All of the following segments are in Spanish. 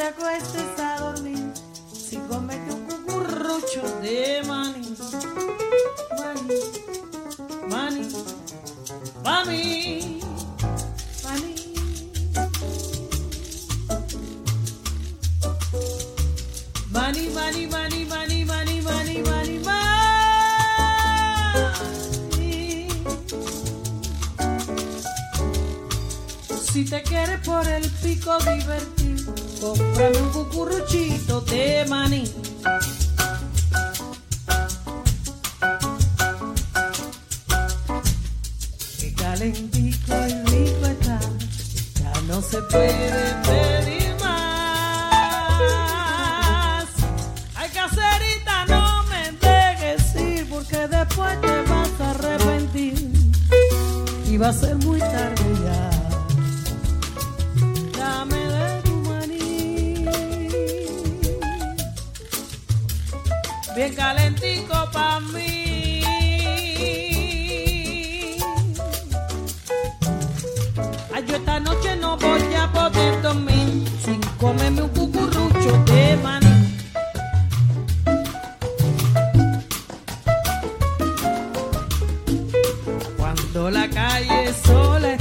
Caserita, no la calle sola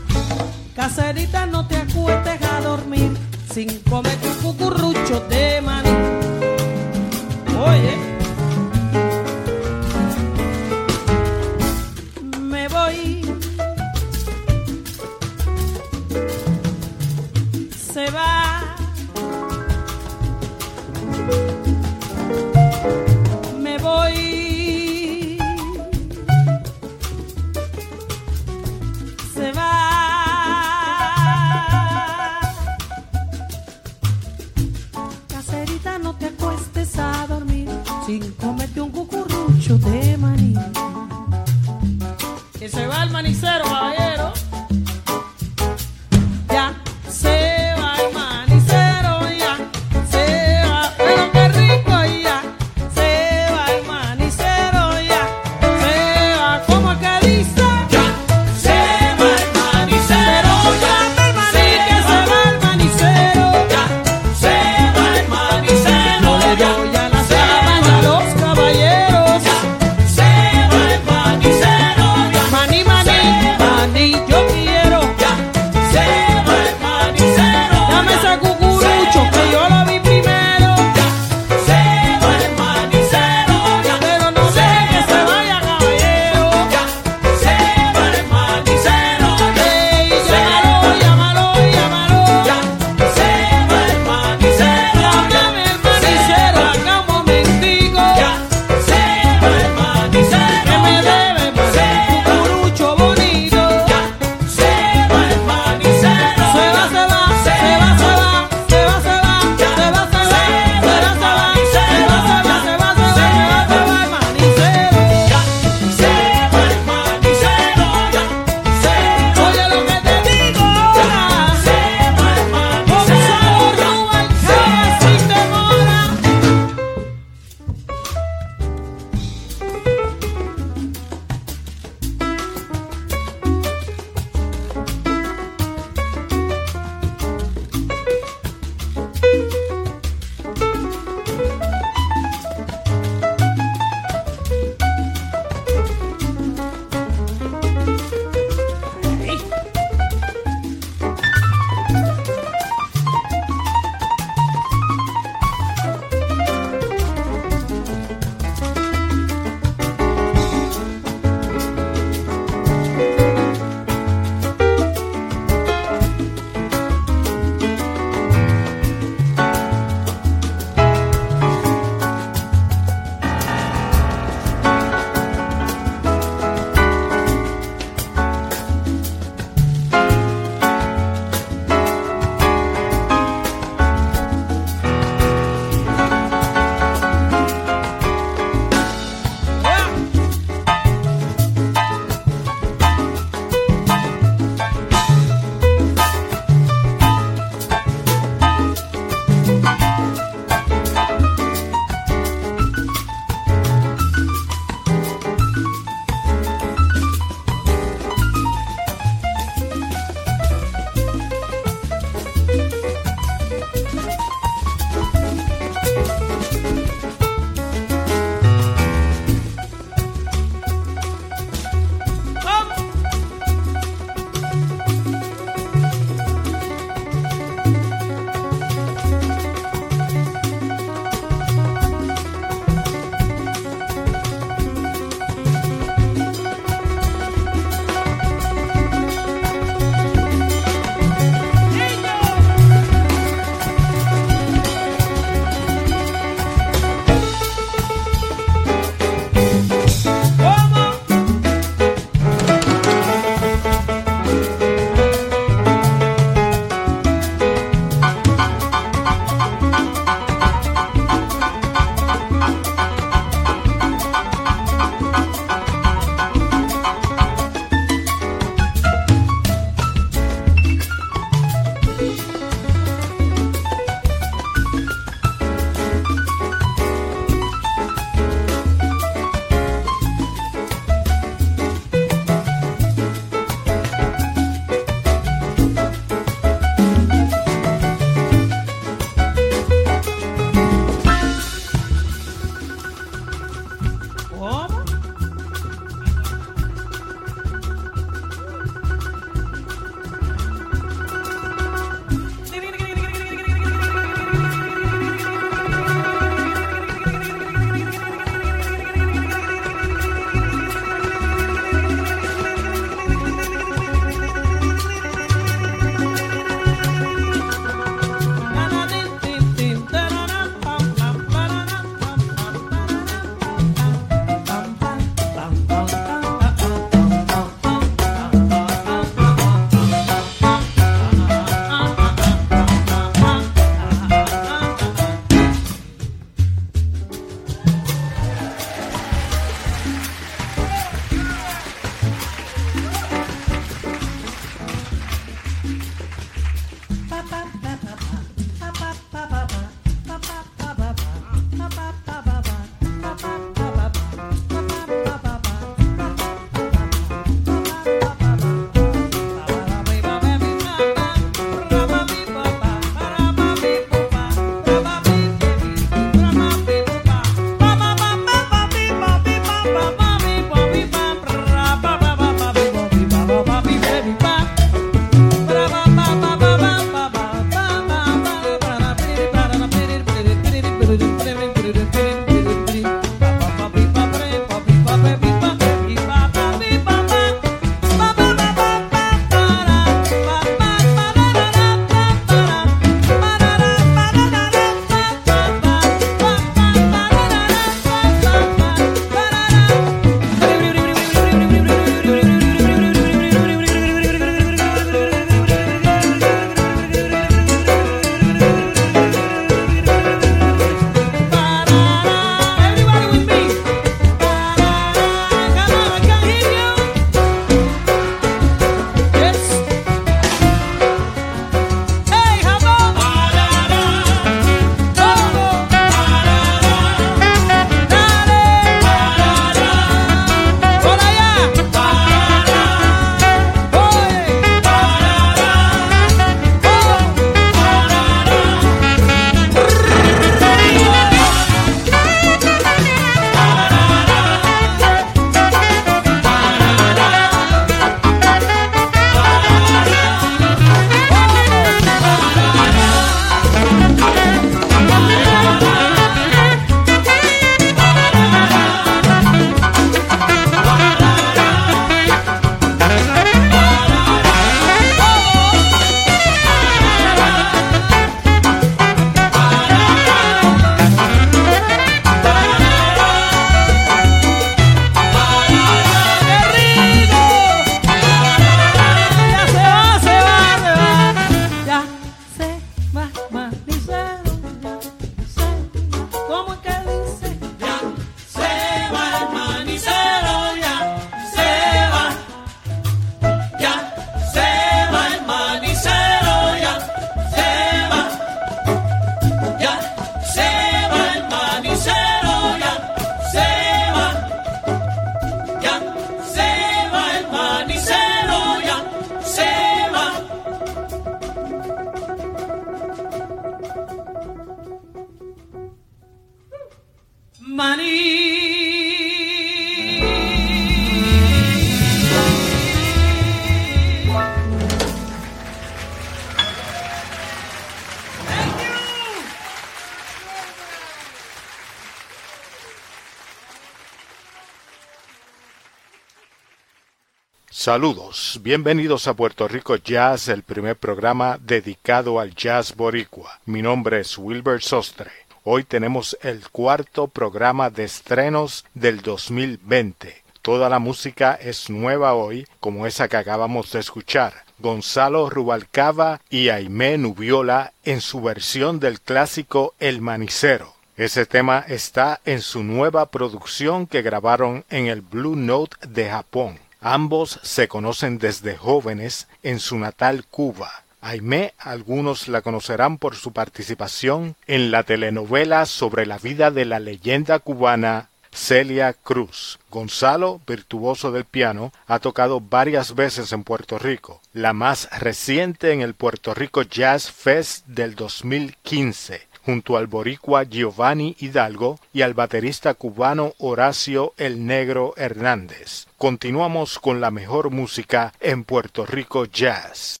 Saludos, bienvenidos a Puerto Rico Jazz, el primer programa dedicado al jazz boricua. Mi nombre es Wilbur Sostre. Hoy tenemos el cuarto programa de estrenos del 2020. Toda la música es nueva hoy, como esa que acabamos de escuchar. Gonzalo Rubalcaba y Aimé Nubiola en su versión del clásico El Manicero. Ese tema está en su nueva producción que grabaron en el Blue Note de Japón. Ambos se conocen desde jóvenes en su natal Cuba. Aimé algunos la conocerán por su participación en la telenovela sobre la vida de la leyenda cubana Celia Cruz. Gonzalo, virtuoso del piano, ha tocado varias veces en Puerto Rico, la más reciente en el Puerto Rico Jazz Fest del 2015 junto al boricua Giovanni Hidalgo y al baterista cubano Horacio El Negro Hernández. Continuamos con la mejor música en Puerto Rico Jazz.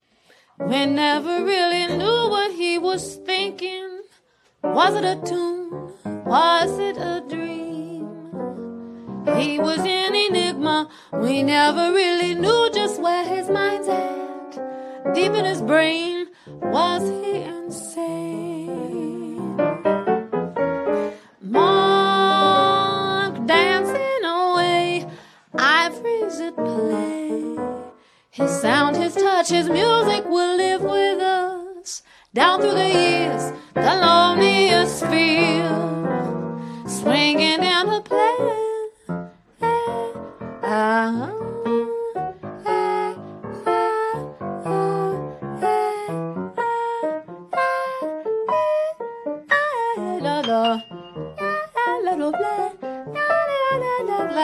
We never really knew what he was thinking. Was it a tune? Was it a dream? He was an enigma. We never really knew just where his mind's at. Deep in his brain, was he insane? At play. His sound, his touch, his music will live with us down through the years. The loneliest feel swinging in a play. Ah.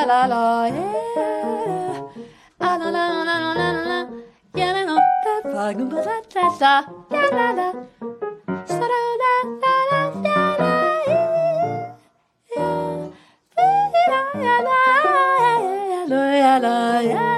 la la yeah. La la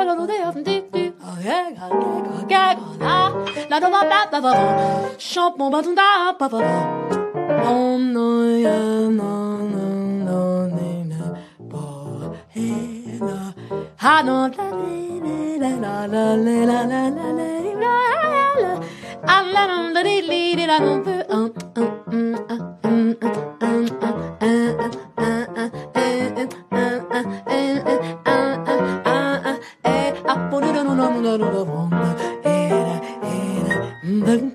va la lauder un petit peu. Chante mon bâton papa. Ah, Đừng.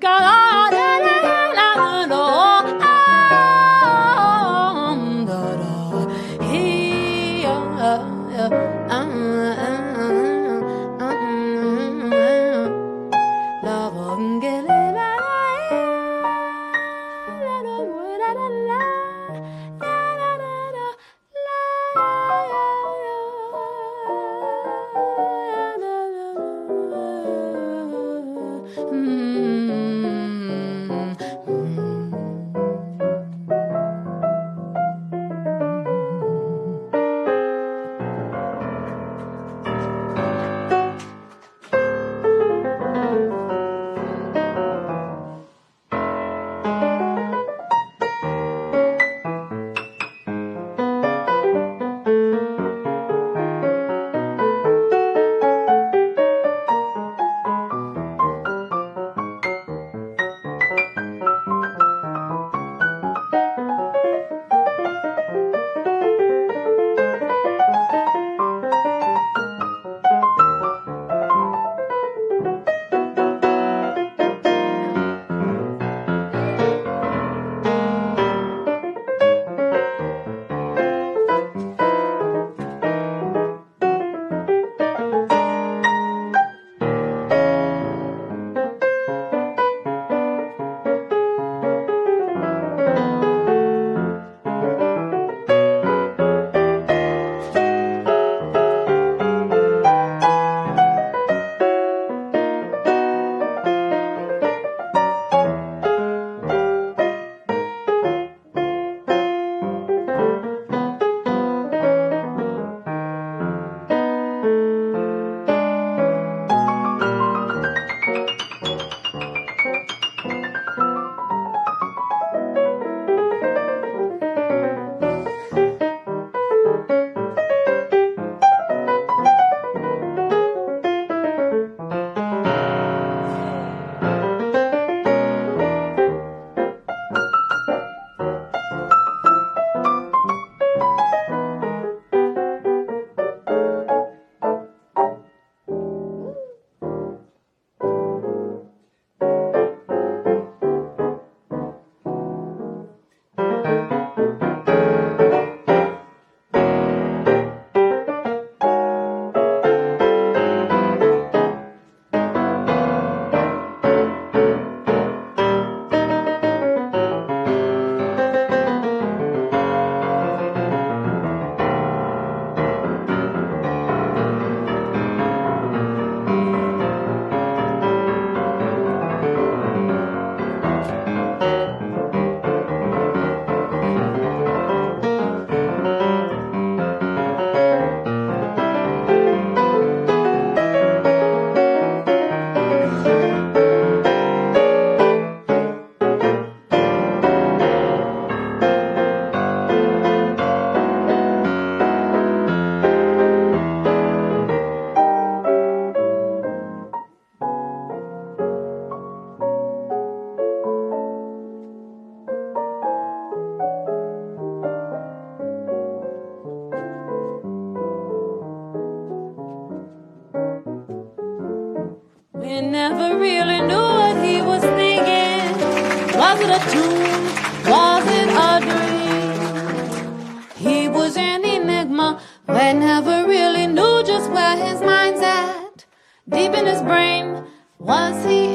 Deep in his brain, was he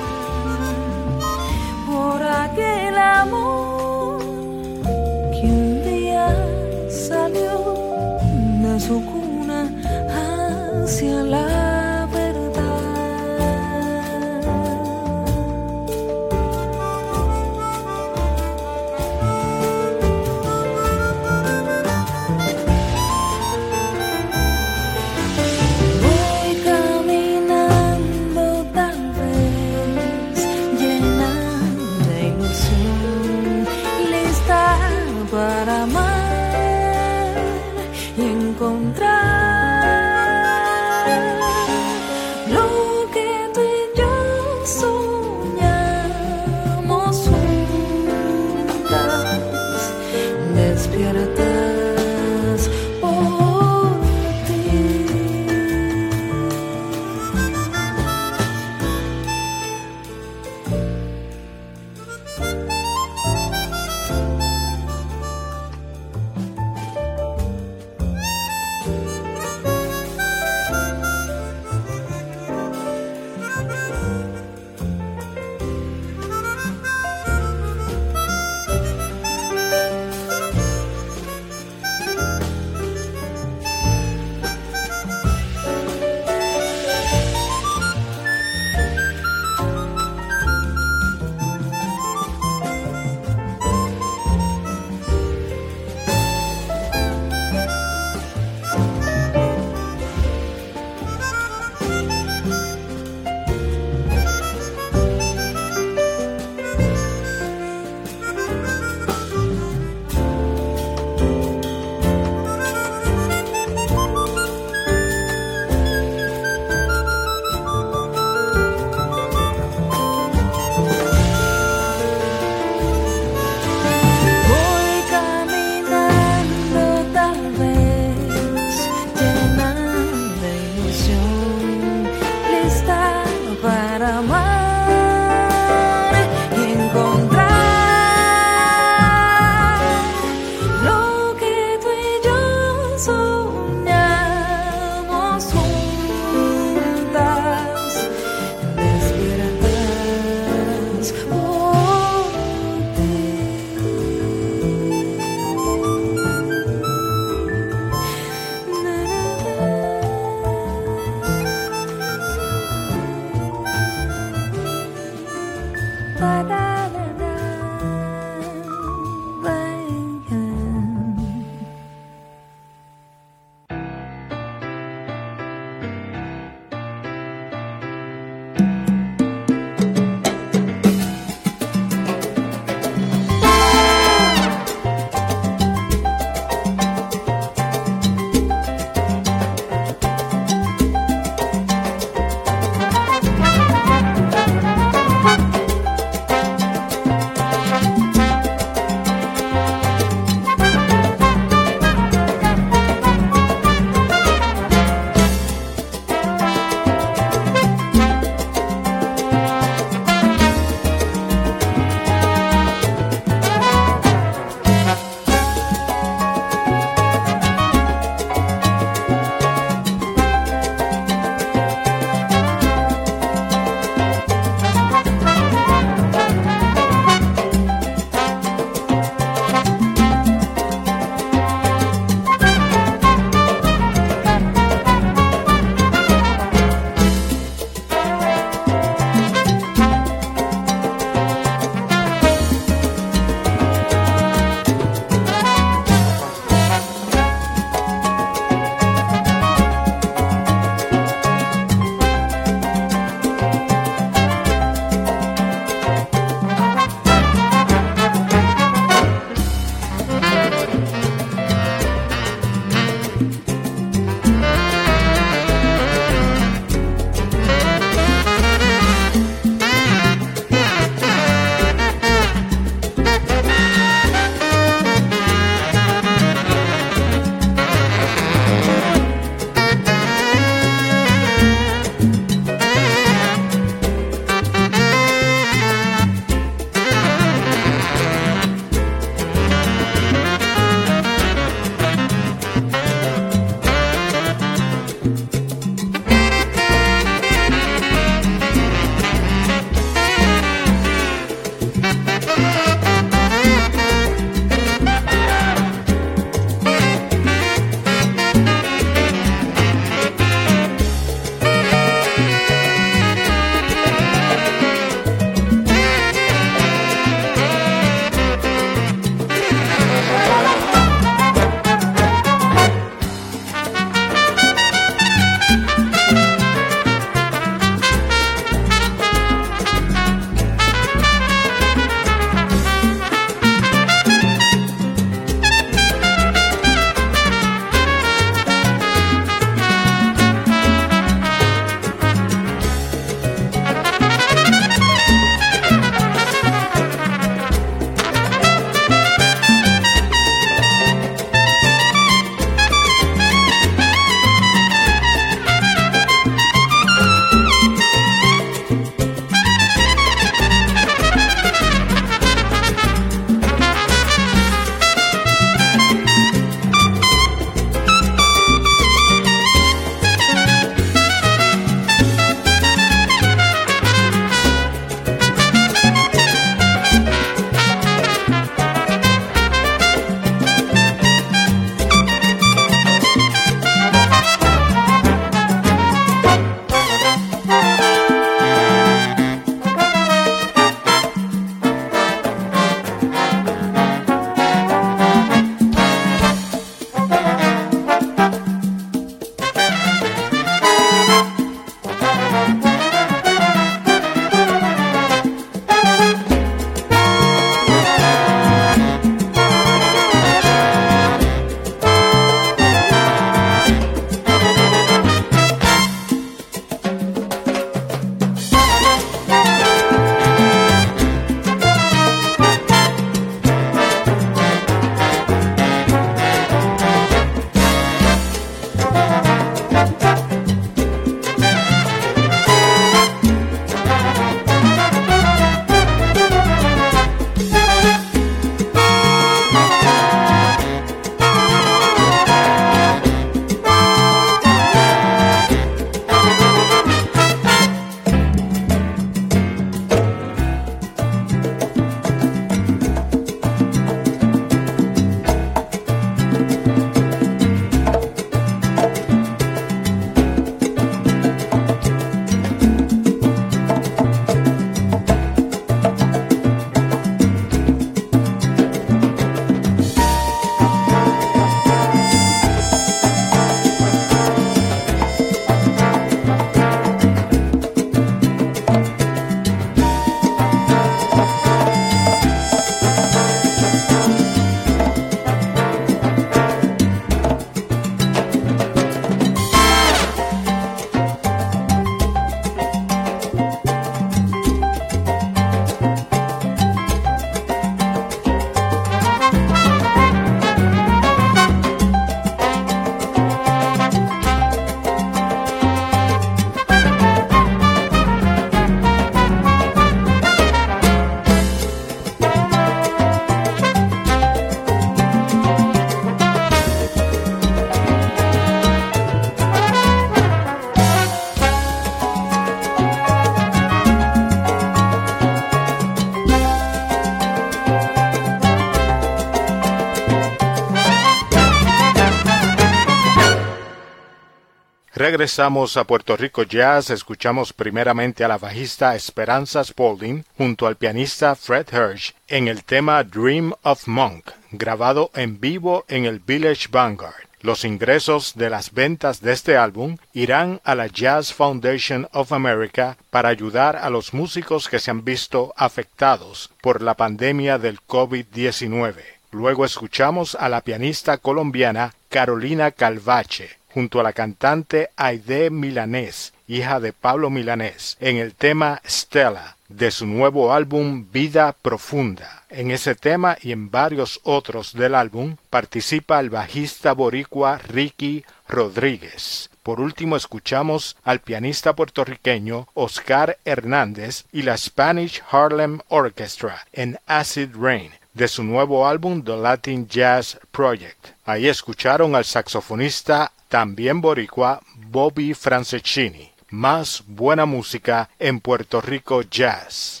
Regresamos a Puerto Rico Jazz, escuchamos primeramente a la bajista Esperanza Spalding junto al pianista Fred Hirsch en el tema Dream of Monk, grabado en vivo en el Village Vanguard. Los ingresos de las ventas de este álbum irán a la Jazz Foundation of America para ayudar a los músicos que se han visto afectados por la pandemia del COVID-19. Luego escuchamos a la pianista colombiana Carolina Calvache junto a la cantante Aide Milanés, hija de Pablo Milanés, en el tema Stella de su nuevo álbum Vida Profunda. En ese tema y en varios otros del álbum participa el bajista boricua Ricky Rodríguez. Por último escuchamos al pianista puertorriqueño Oscar Hernández y la Spanish Harlem Orchestra en Acid Rain de su nuevo álbum The Latin Jazz Project. Ahí escucharon al saxofonista también boricua Bobby Franceschini más buena música en Puerto Rico Jazz.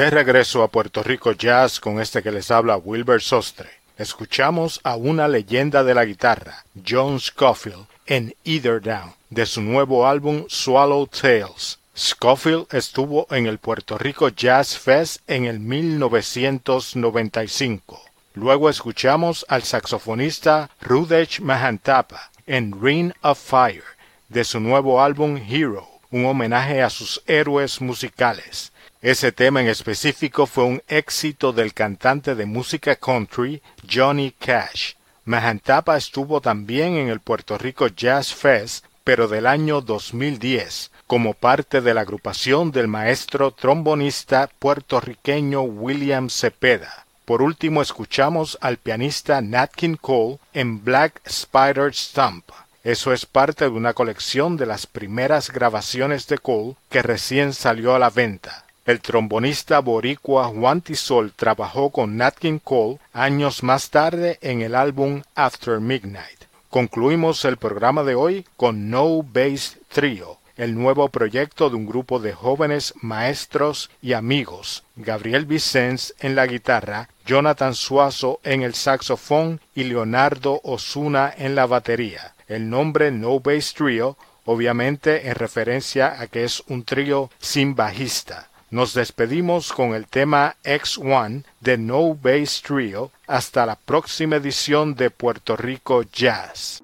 De regreso a Puerto Rico Jazz con este que les habla Wilbur Sostre. Escuchamos a una leyenda de la guitarra, John Scofield, en Either Down, de su nuevo álbum Swallow Tales. Scofield estuvo en el Puerto Rico Jazz Fest en el 1995. Luego escuchamos al saxofonista Rudech Mahantapa en Ring of Fire, de su nuevo álbum Hero, un homenaje a sus héroes musicales. Ese tema en específico fue un éxito del cantante de música country Johnny Cash. Mahantapa estuvo también en el Puerto Rico Jazz Fest, pero del año 2010, como parte de la agrupación del maestro trombonista puertorriqueño William Cepeda. Por último escuchamos al pianista Nat King Cole en Black Spider Stump. Eso es parte de una colección de las primeras grabaciones de Cole que recién salió a la venta. El trombonista boricua Juan Tisol trabajó con Nat King Cole años más tarde en el álbum After Midnight. Concluimos el programa de hoy con No Bass Trio, el nuevo proyecto de un grupo de jóvenes maestros y amigos, Gabriel Vicens en la guitarra, Jonathan Suazo en el saxofón y Leonardo Osuna en la batería. El nombre No Bass Trio, obviamente en referencia a que es un trío sin bajista. Nos despedimos con el tema X1 de No Bass Trio hasta la próxima edición de Puerto Rico Jazz.